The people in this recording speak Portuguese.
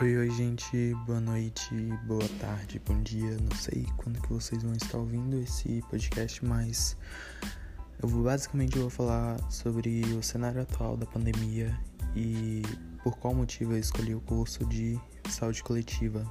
Oi, oi, gente. Boa noite, boa tarde, bom dia. Não sei quando que vocês vão estar ouvindo esse podcast, mas eu vou basicamente vou falar sobre o cenário atual da pandemia e por qual motivo eu escolhi o curso de saúde coletiva